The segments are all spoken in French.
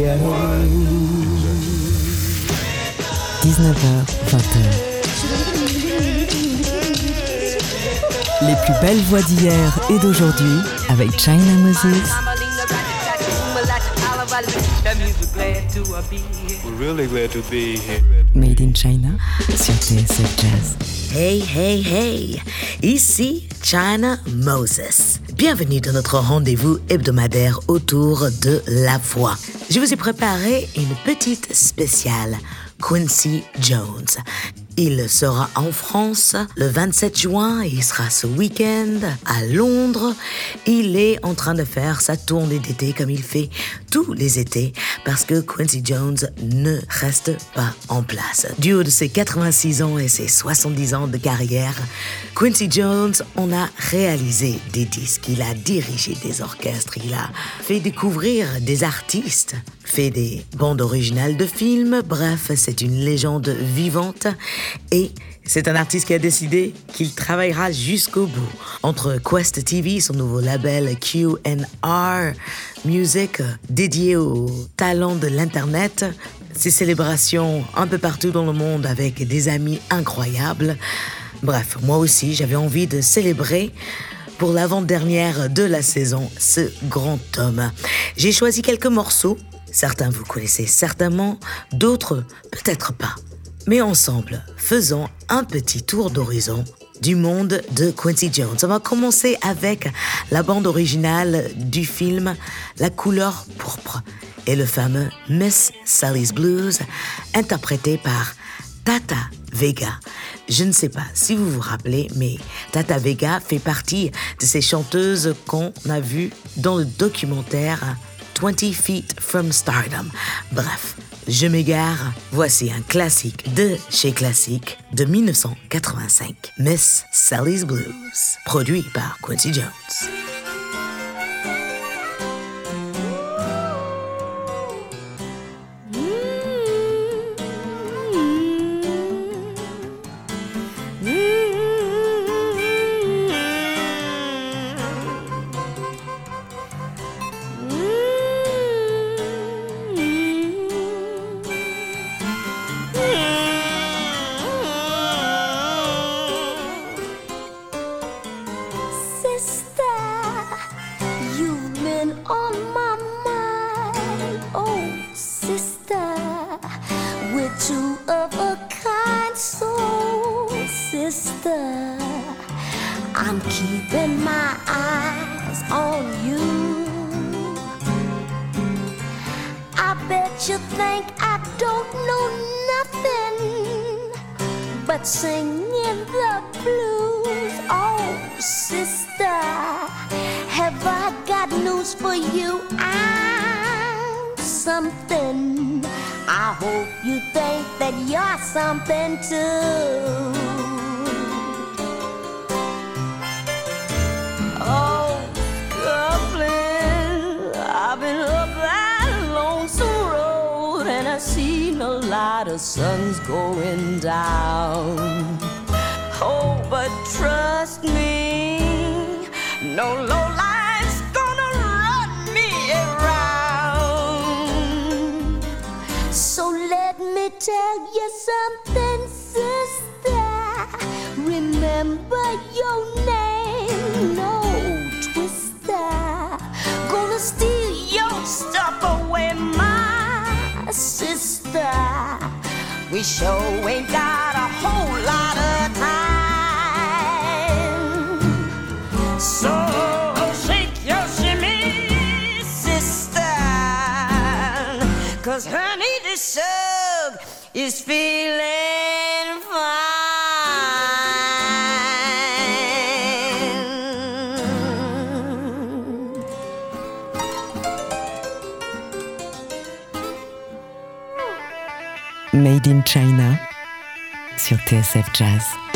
19h, 20h. Les plus belles voix d'hier et d'aujourd'hui avec China Moses. Made in China sur TSF Jazz. Hey, hey, hey! Ici China Moses. Bienvenue dans notre rendez-vous hebdomadaire autour de la voix. Je vous ai préparé une petite spéciale Quincy Jones. Il sera en France le 27 juin il sera ce week-end à Londres. Il est en train de faire sa tournée d'été comme il fait tous les étés parce que Quincy Jones ne reste pas en place. Du haut de ses 86 ans et ses 70 ans de carrière, Quincy Jones en a réalisé des disques, il a dirigé des orchestres, il a fait découvrir des artistes, fait des bandes originales de films, bref, c'est une légende vivante et c'est un artiste qui a décidé qu'il travaillera jusqu'au bout. Entre Quest TV, son nouveau label QNR Music, dédié aux talents de l'Internet, ses célébrations un peu partout dans le monde avec des amis incroyables. Bref, moi aussi, j'avais envie de célébrer pour l'avant-dernière de la saison ce grand homme. J'ai choisi quelques morceaux. Certains vous connaissez certainement, d'autres peut-être pas. Mais ensemble, faisons un petit tour d'horizon du monde de Quincy Jones. On va commencer avec la bande originale du film La couleur pourpre et le fameux Miss Sally's Blues, interprété par Tata Vega. Je ne sais pas si vous vous rappelez, mais Tata Vega fait partie de ces chanteuses qu'on a vues dans le documentaire 20 Feet from Stardom. Bref, je m'égare, voici un classique de chez Classique de 1985, Miss Sally's Blues, produit par Quincy Jones. Something I hope you think that you're something too. Oh, Dublin, I've been up that lonesome road and I've seen a lot of suns going down. Oh, but trust me, no low tell you something, sister. Remember your name, no twister. Gonna steal your stuff away, my sister. We sure ain't got a whole lot of time. So shake your shimmy, sister. Cause sub feeling fine. Made in China sur TSF Jazz.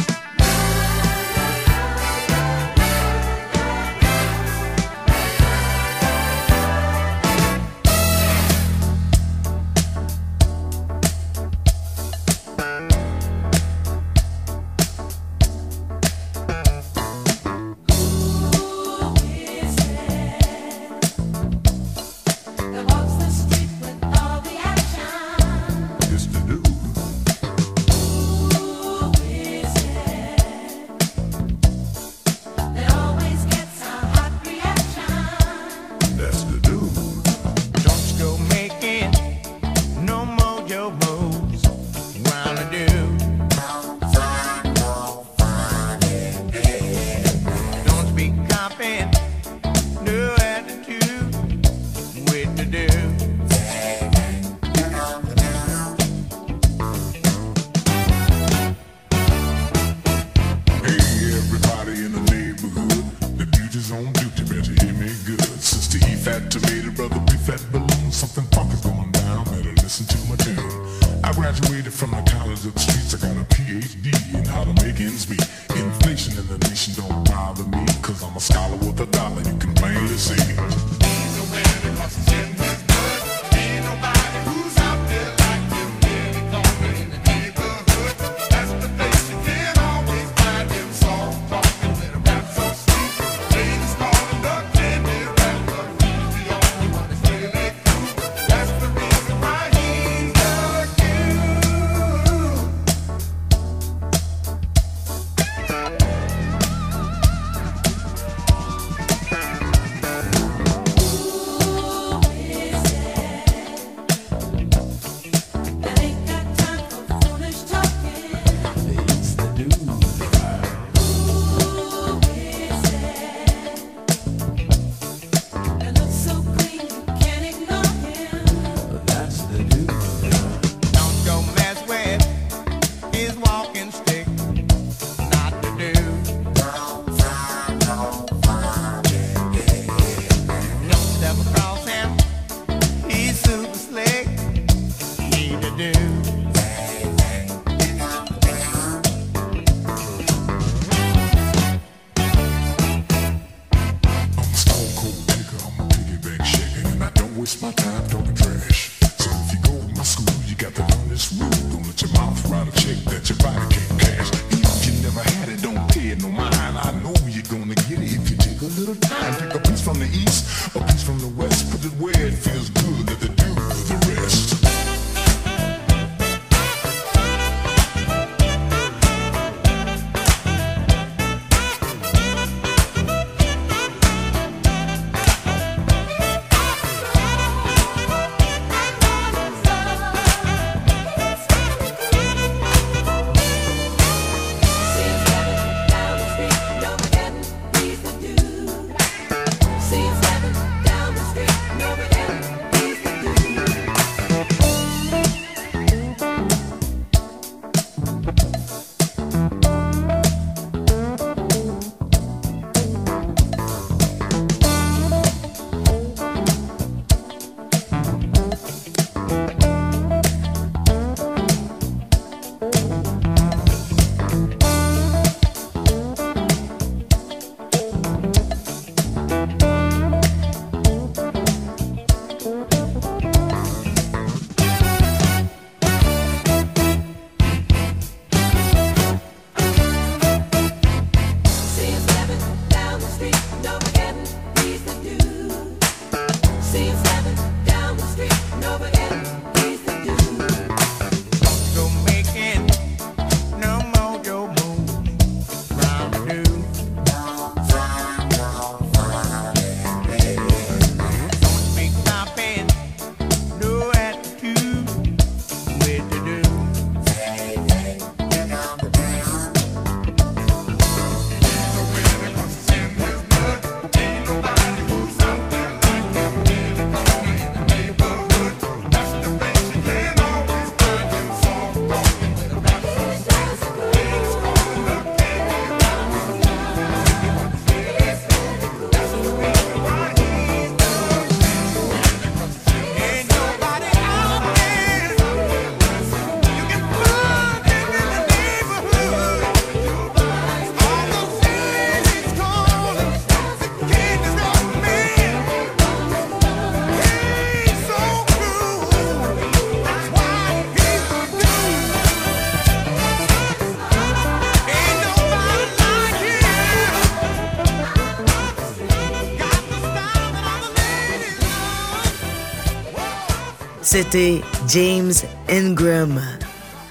C'était James Ingram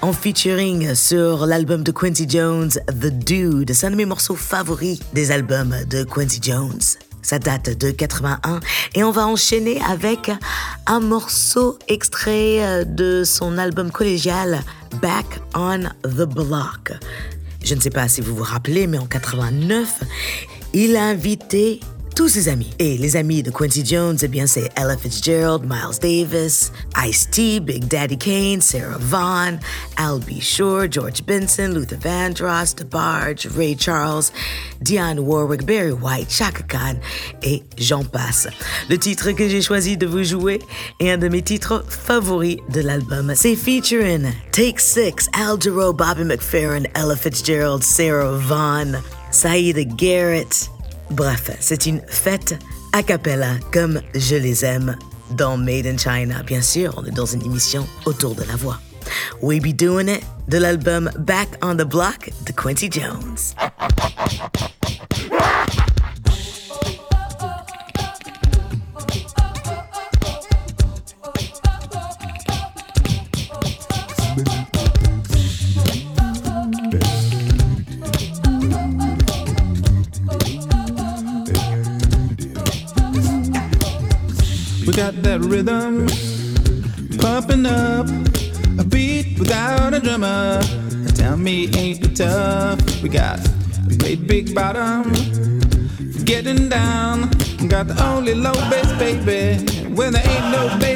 en featuring sur l'album de Quincy Jones, The Dude. C'est un de mes morceaux favoris des albums de Quincy Jones. Ça date de 81 et on va enchaîner avec un morceau extrait de son album collégial Back on the Block. Je ne sais pas si vous vous rappelez, mais en 89, il a invité tous ses amis. Et les amis de Quincy Jones, eh bien, c'est Ella Fitzgerald, Miles Davis, Ice-T, Big Daddy Kane, Sarah Vaughan, Al B. Shore, George Benson, Luther Vandross, DeBarge, Ray Charles, Dionne Warwick, Barry White, Chaka Khan et j'en passe. Le titre que j'ai choisi de vous jouer est un de mes titres favoris de l'album. C'est featuring Take Six, Al Jarreau, Bobby McFerrin, Ella Fitzgerald, Sarah Vaughan, Saïd Garrett. Bref, c'est une fête a cappella comme je les aime dans Made in China. Bien sûr, on est dans une émission autour de la voix. We Be Doing It de l'album Back on the Block de Quincy Jones. We got that rhythm pumping up, a beat without a drummer. Tell me, ain't it tough? We got great big bottom, getting down. Got the only low bass, baby, when there ain't no bass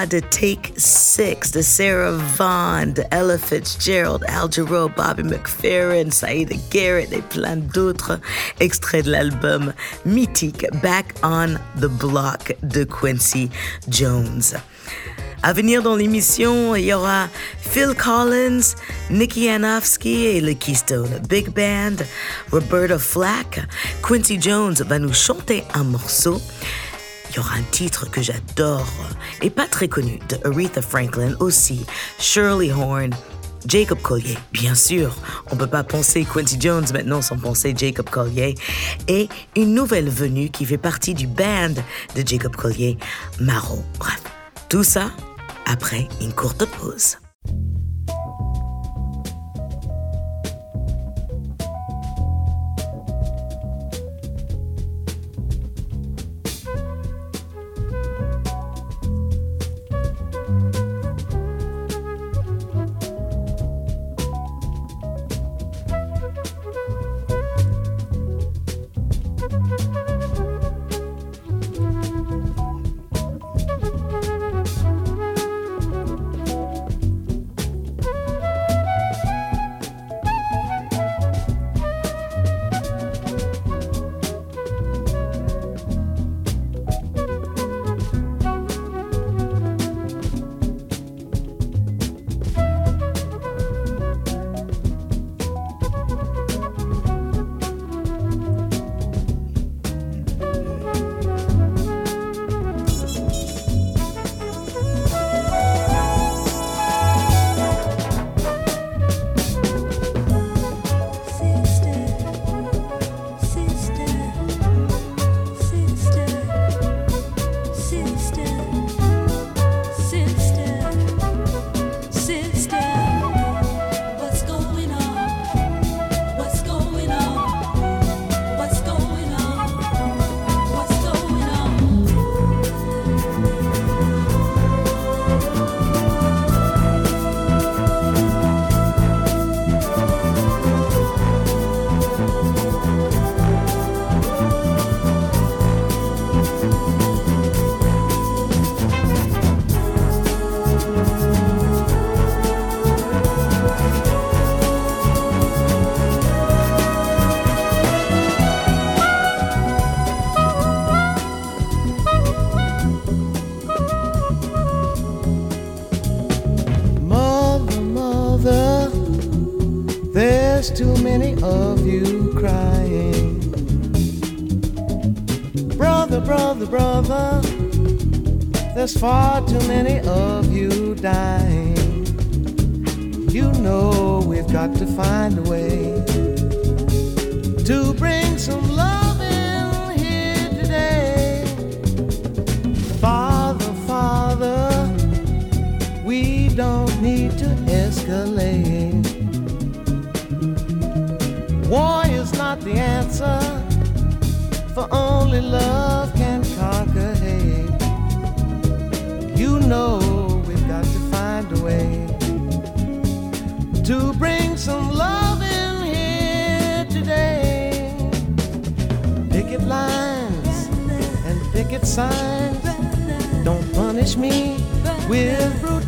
voix de Take Six, de Sarah Vaughan, de Ella Fitzgerald, Al Jarreau, Bobby McFerrin, Saïda Garrett et plein d'autres extraits de l'album mythique Back on the Block de Quincy Jones. À venir dans l'émission, il y aura Phil Collins, Nicky Anofsky et le Keystone Big Band, Roberta Flack, Quincy Jones va nous chanter un morceau. Il y aura un titre que j'adore et pas très connu de Aretha Franklin aussi, Shirley Horn Jacob Collier. Bien sûr, on peut pas penser Quincy Jones maintenant sans penser Jacob Collier. Et une nouvelle venue qui fait partie du band de Jacob Collier, Maro. Bref, tout ça après une courte pause. There's far too many of you dying. You know we've got to find a way to bring some love in here today. Father, Father, we don't need to escalate. War is not the answer, for only love signs don't punish me with brutality.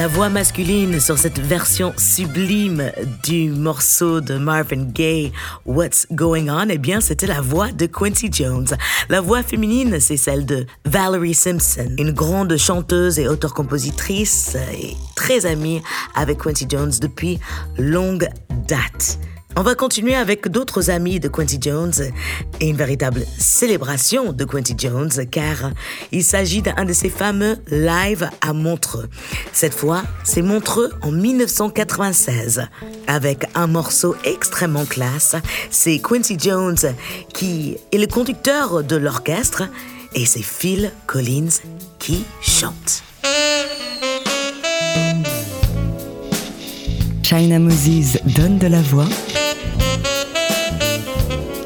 La voix masculine sur cette version sublime du morceau de Marvin Gaye, What's Going On, eh bien, c'était la voix de Quincy Jones. La voix féminine, c'est celle de Valerie Simpson, une grande chanteuse et auteure-compositrice et très amie avec Quincy Jones depuis longue date. On va continuer avec d'autres amis de Quincy Jones et une véritable célébration de Quincy Jones car il s'agit d'un de ses fameux live à Montreux. Cette fois, c'est Montreux en 1996 avec un morceau extrêmement classe. C'est Quincy Jones qui est le conducteur de l'orchestre et c'est Phil Collins qui chante. China Moses donne de la voix.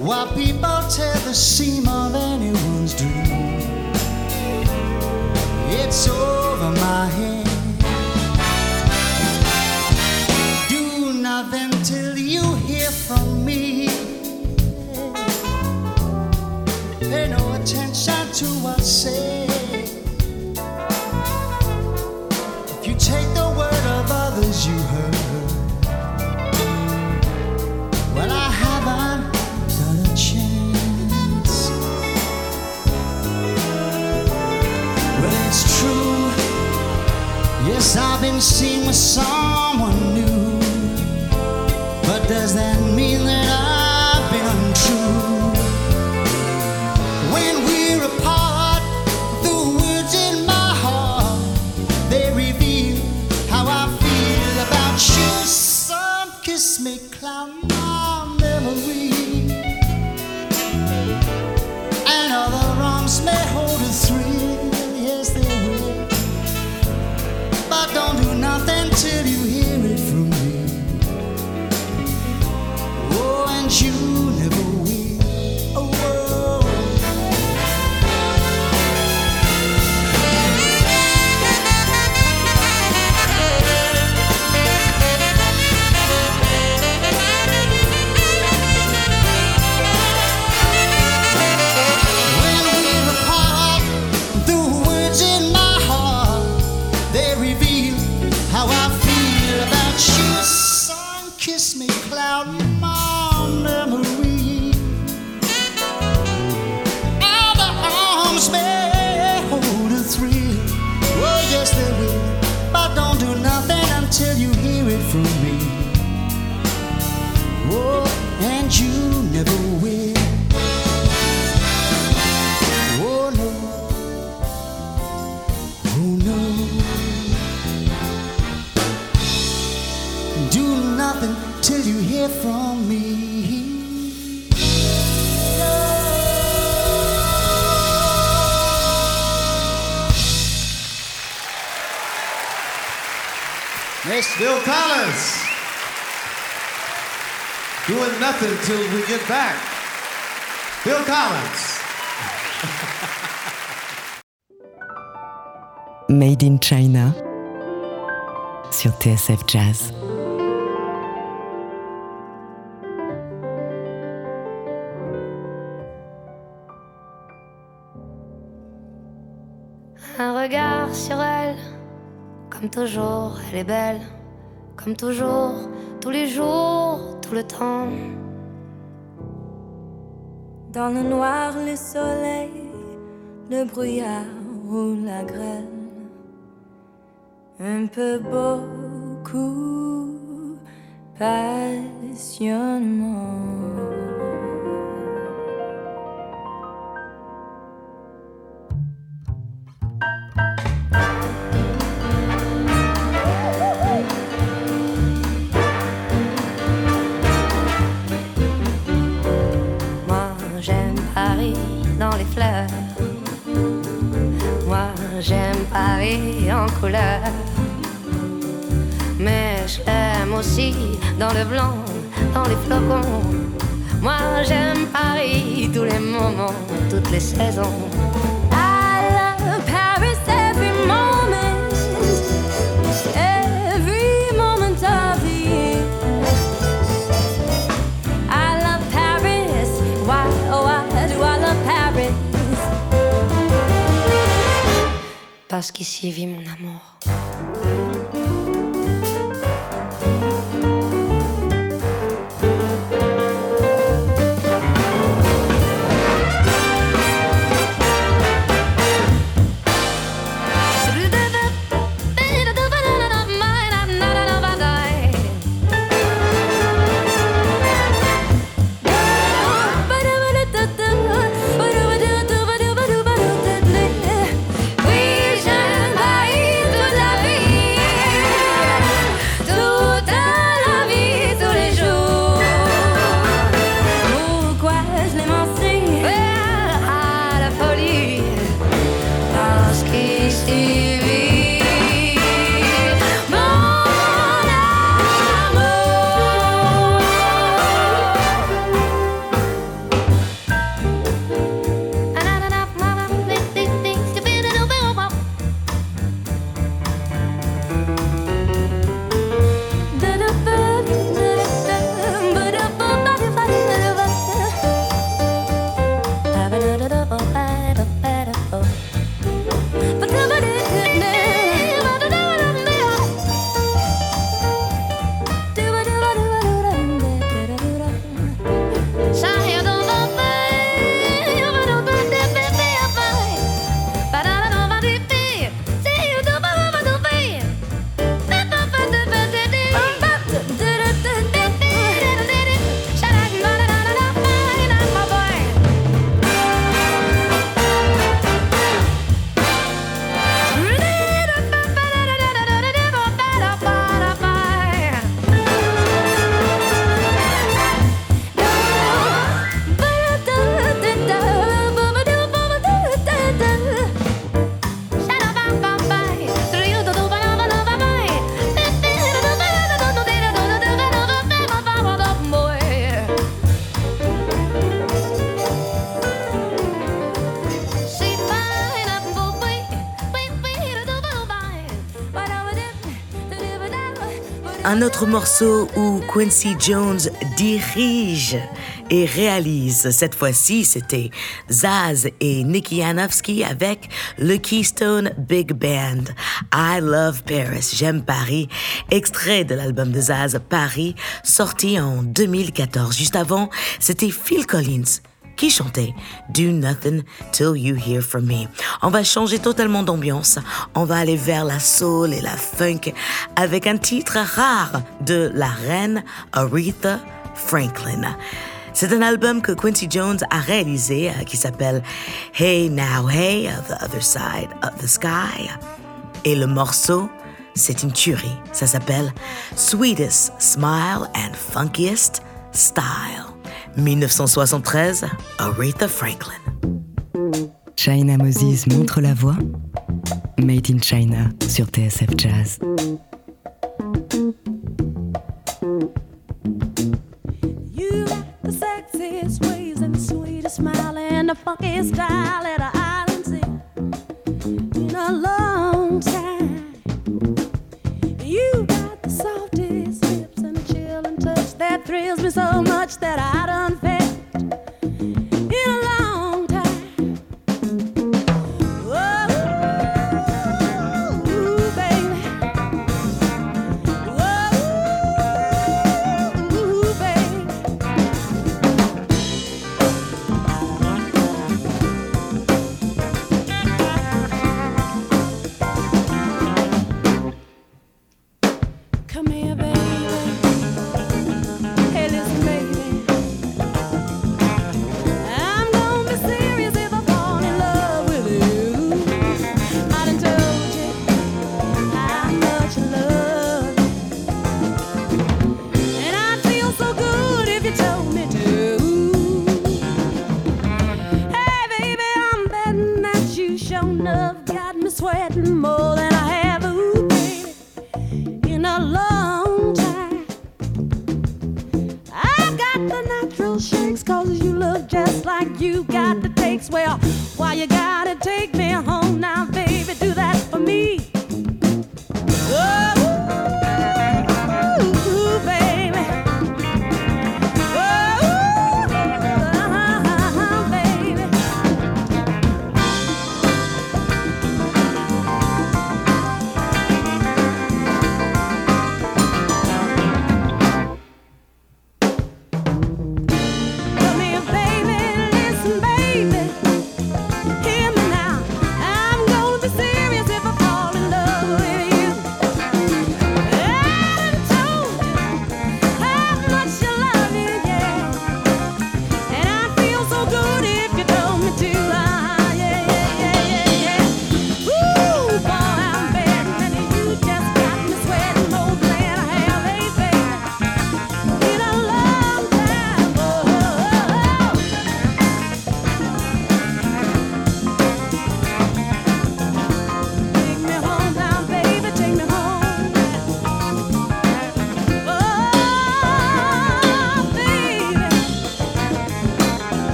While people tear the seam of anyone's dream, it's over my head. always seem with someone new. But does that me, cloud Bill Collins. Doing nothing till we get back. Bill Collins. Made in China sur TSF Jazz. Un regard sur elle, comme toujours, elle est belle, comme toujours, tous les jours, tout le temps. Dans le noir, le soleil, le brouillard ou la grêle. Un peu beaucoup, passionnément. En couleur. Mais je l'aime aussi dans le blanc, dans les flocons. Moi, j'aime Paris tous les moments, toutes les saisons. Parce qu'ici vit mon amour. Un autre morceau où Quincy Jones dirige et réalise. Cette fois-ci, c'était Zaz et Nicky Janowski avec le Keystone Big Band. I Love Paris, j'aime Paris. Extrait de l'album de Zaz, Paris, sorti en 2014. Juste avant, c'était Phil Collins qui chantait Do Nothing Till You Hear From Me. On va changer totalement d'ambiance. On va aller vers la soul et la funk avec un titre rare de la reine Aretha Franklin. C'est un album que Quincy Jones a réalisé euh, qui s'appelle Hey Now Hey, The Other Side of the Sky. Et le morceau, c'est une tuerie. Ça s'appelle Sweetest Smile and Funkiest Style. 1973, Aretha Franklin. China Moses montre la voie. Made in China sur TSF Jazz. You got the sexiest ways and the sweetest smile and the funkiest style that I done seen in a long time. You got the softest lips and a chilling touch that thrills me so much that I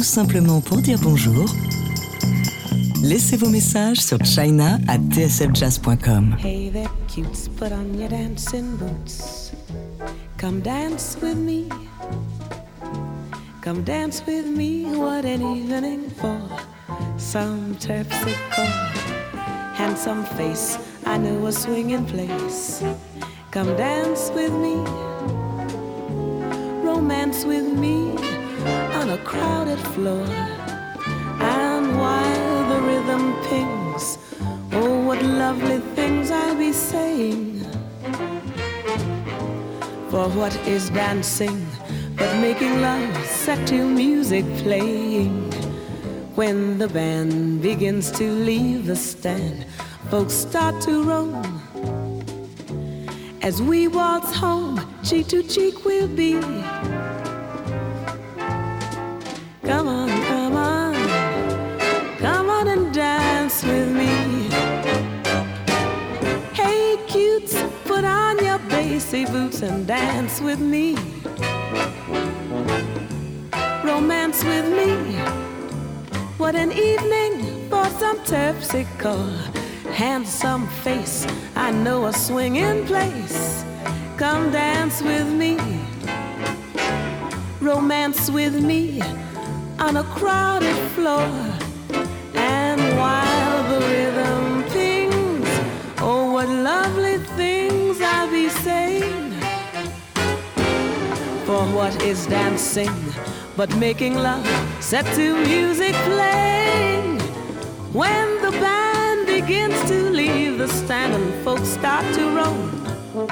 tout simplement pour dire bonjour Laissez vos messages sur china à tsfjazz.com. Hey there, cutes, put on your dancing boots. Come dance with me. Come dance with me. What an evening for some terpsichore. Handsome face, I know a swinging place. Come dance with me. Romance with me a crowded floor. And while the rhythm pings, oh, what lovely things I'll be saying. For what is dancing but making love set to music playing? When the band begins to leave the stand, folks start to roam. As we waltz home, cheek to cheek we'll be. Bassy boots and dance with me. Romance with me. What an evening for some terpsichore. Handsome face, I know a swinging place. Come dance with me. Romance with me on a crowded floor. What is dancing but making love set to music playing? When the band begins to leave the stand and folks start to roam.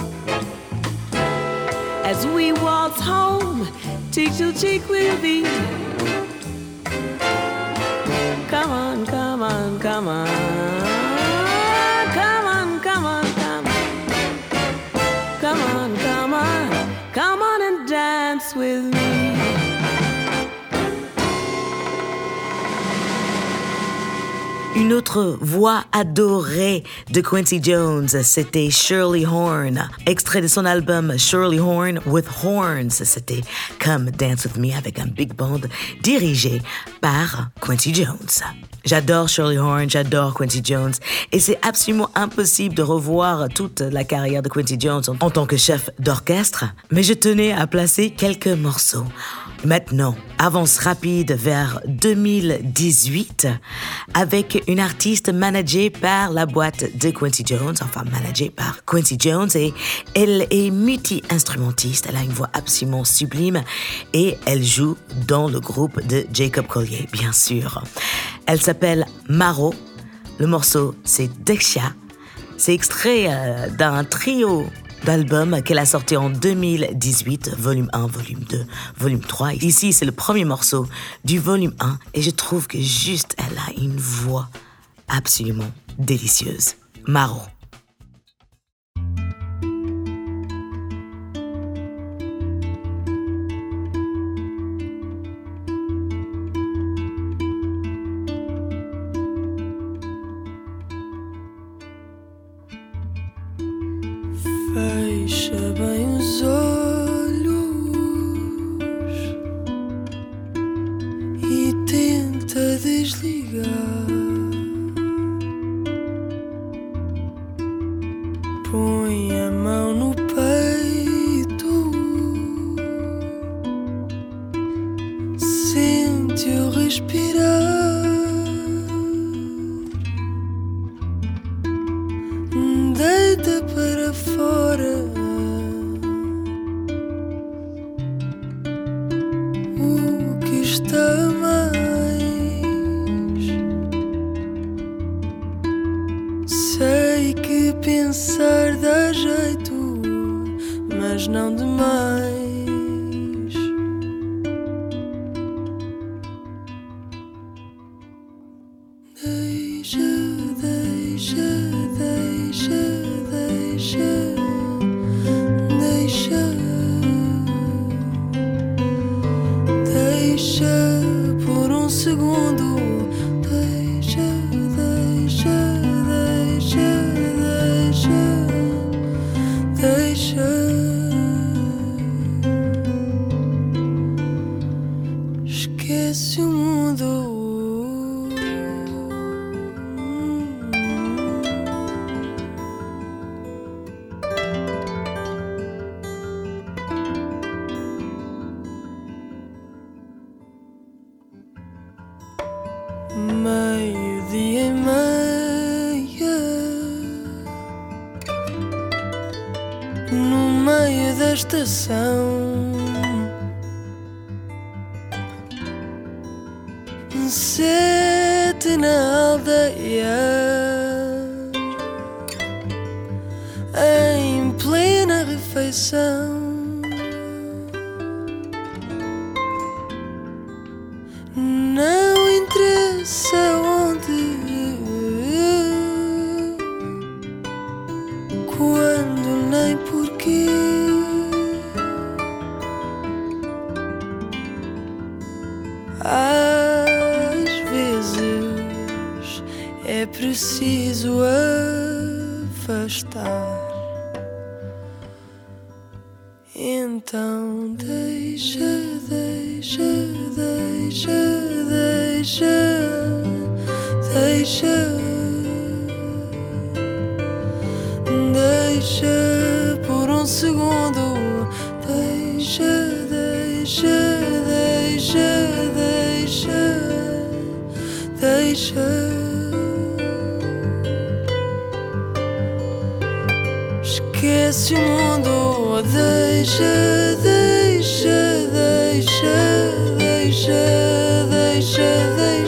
As we waltz home, cheek to cheek we'll be. Come on, come on, come on. Come on, come on, come on. Come on, come on. Come on with me. Une autre voix adorée de Quincy Jones, c'était Shirley Horn. Extrait de son album Shirley Horn with Horns, c'était Come Dance With Me avec un big band dirigé par Quincy Jones. J'adore Shirley Horn, j'adore Quincy Jones et c'est absolument impossible de revoir toute la carrière de Quincy Jones en, tant que chef d'orchestre, mais je tenais à placer quelques morceaux. Maintenant, avance rapide vers 2018 avec une artiste managée par la boîte de Quincy Jones, enfin managée par Quincy Jones et elle est multi-instrumentiste, elle a une voix absolument sublime et elle joue dans le groupe de Jacob Collier, bien sûr. Elle s'appelle Maro, le morceau c'est Dexia, c'est extrait euh, d'un trio d'albums qu'elle a sorti en 2018, volume 1, volume 2, volume 3. Ici, c'est le premier morceau du volume 1 et je trouve que juste elle a une voix absolument délicieuse. Maro. Sei que pensar dá jeito, mas não demais. é preciso afastar. Então deixa, deixa, deixa, deixa, deixa, deixa por um segundo. They should, they should, they should, they should, they should.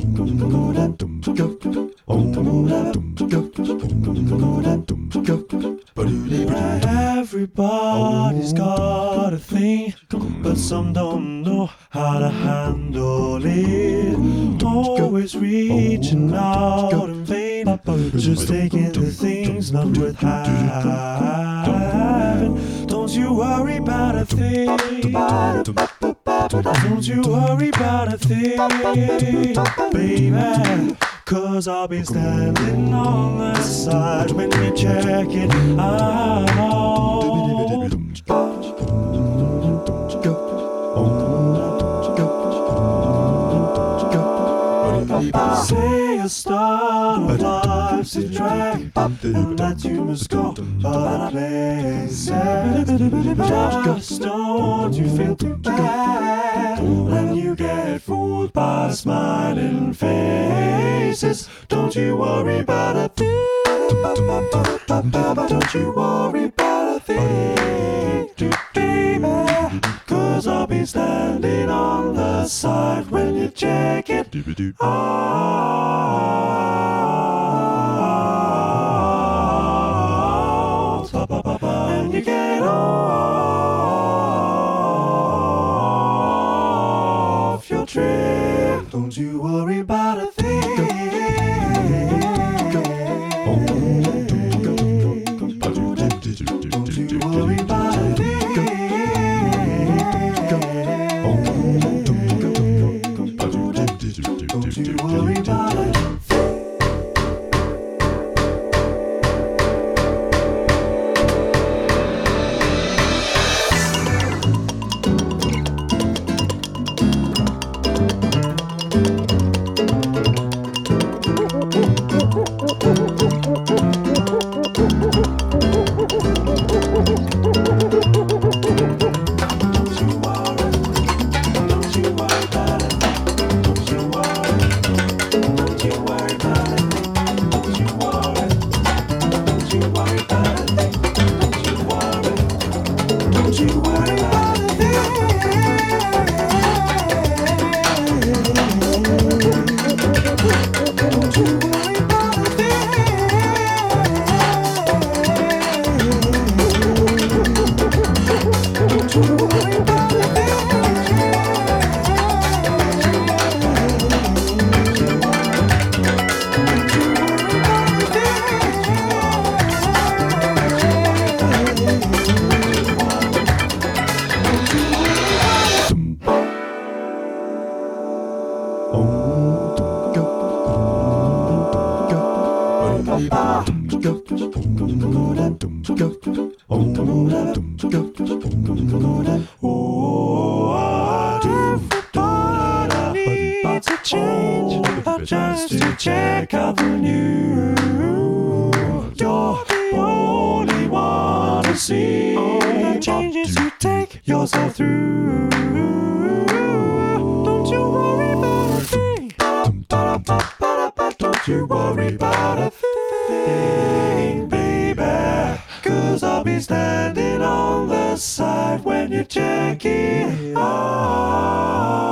Con chance to check out the new. You're the only one to see all the changes you take yourself through. Don't you worry about a thing. Don't you worry about a thing, baby. Cause I'll be standing on the side when you check it out. Ah.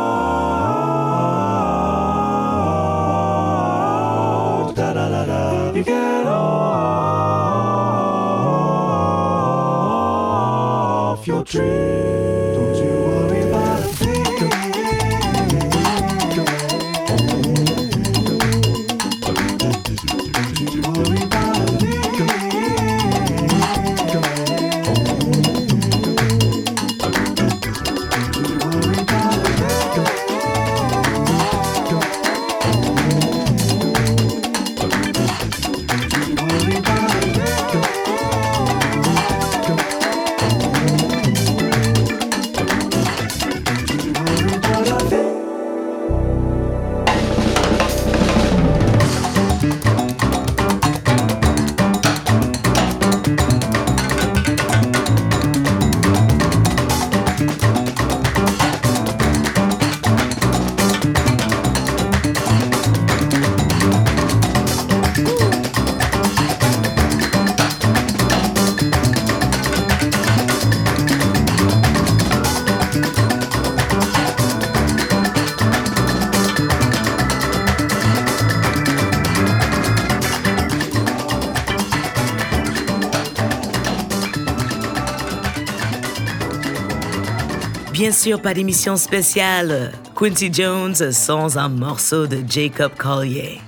Bien sûr, pas d'émission spéciale. Quincy Jones sans un morceau de Jacob Collier.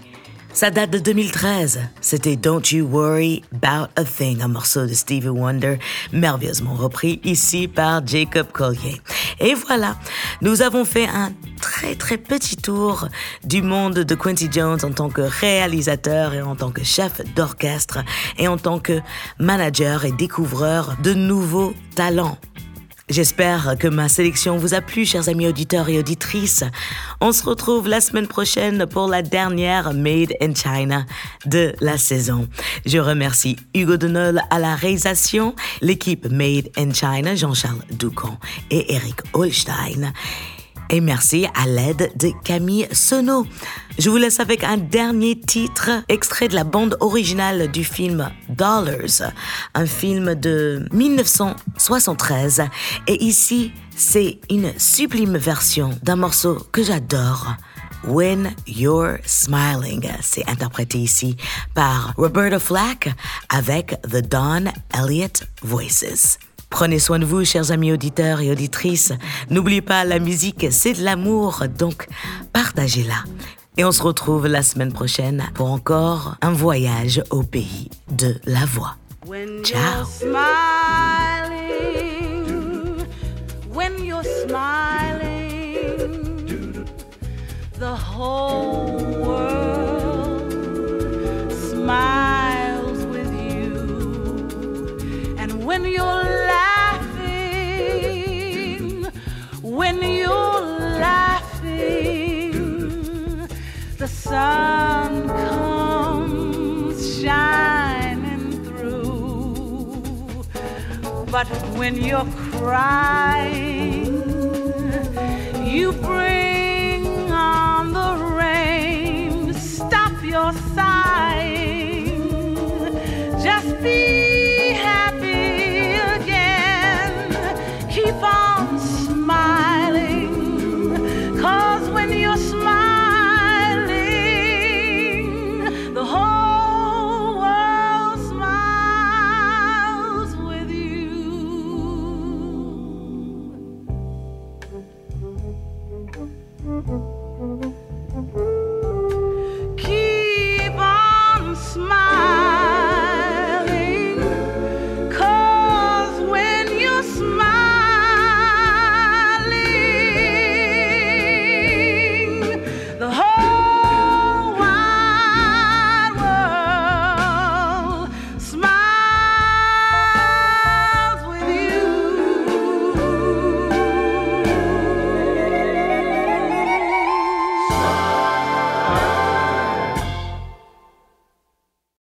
Ça date de 2013. C'était Don't You Worry About a Thing, un morceau de Stevie Wonder, merveilleusement repris ici par Jacob Collier. Et voilà, nous avons fait un très très petit tour du monde de Quincy Jones en tant que réalisateur et en tant que chef d'orchestre et en tant que manager et découvreur de nouveaux talents. J'espère que ma sélection vous a plu, chers amis auditeurs et auditrices. On se retrouve la semaine prochaine pour la dernière Made in China de la saison. Je remercie Hugo Denol à la réalisation, l'équipe Made in China, Jean-Charles Doucan et Eric Holstein. Et merci à l'aide de Camille Sono. Je vous laisse avec un dernier titre, extrait de la bande originale du film Dollars, un film de 1973. Et ici, c'est une sublime version d'un morceau que j'adore. When You're Smiling. C'est interprété ici par Roberta Flack avec The Don Elliott Voices. Prenez soin de vous, chers amis auditeurs et auditrices. N'oubliez pas, la musique, c'est de l'amour, donc partagez-la. Et on se retrouve la semaine prochaine pour encore un voyage au pays de la voix. Ciao. smiling, when you're smiling, the whole when you're crying, you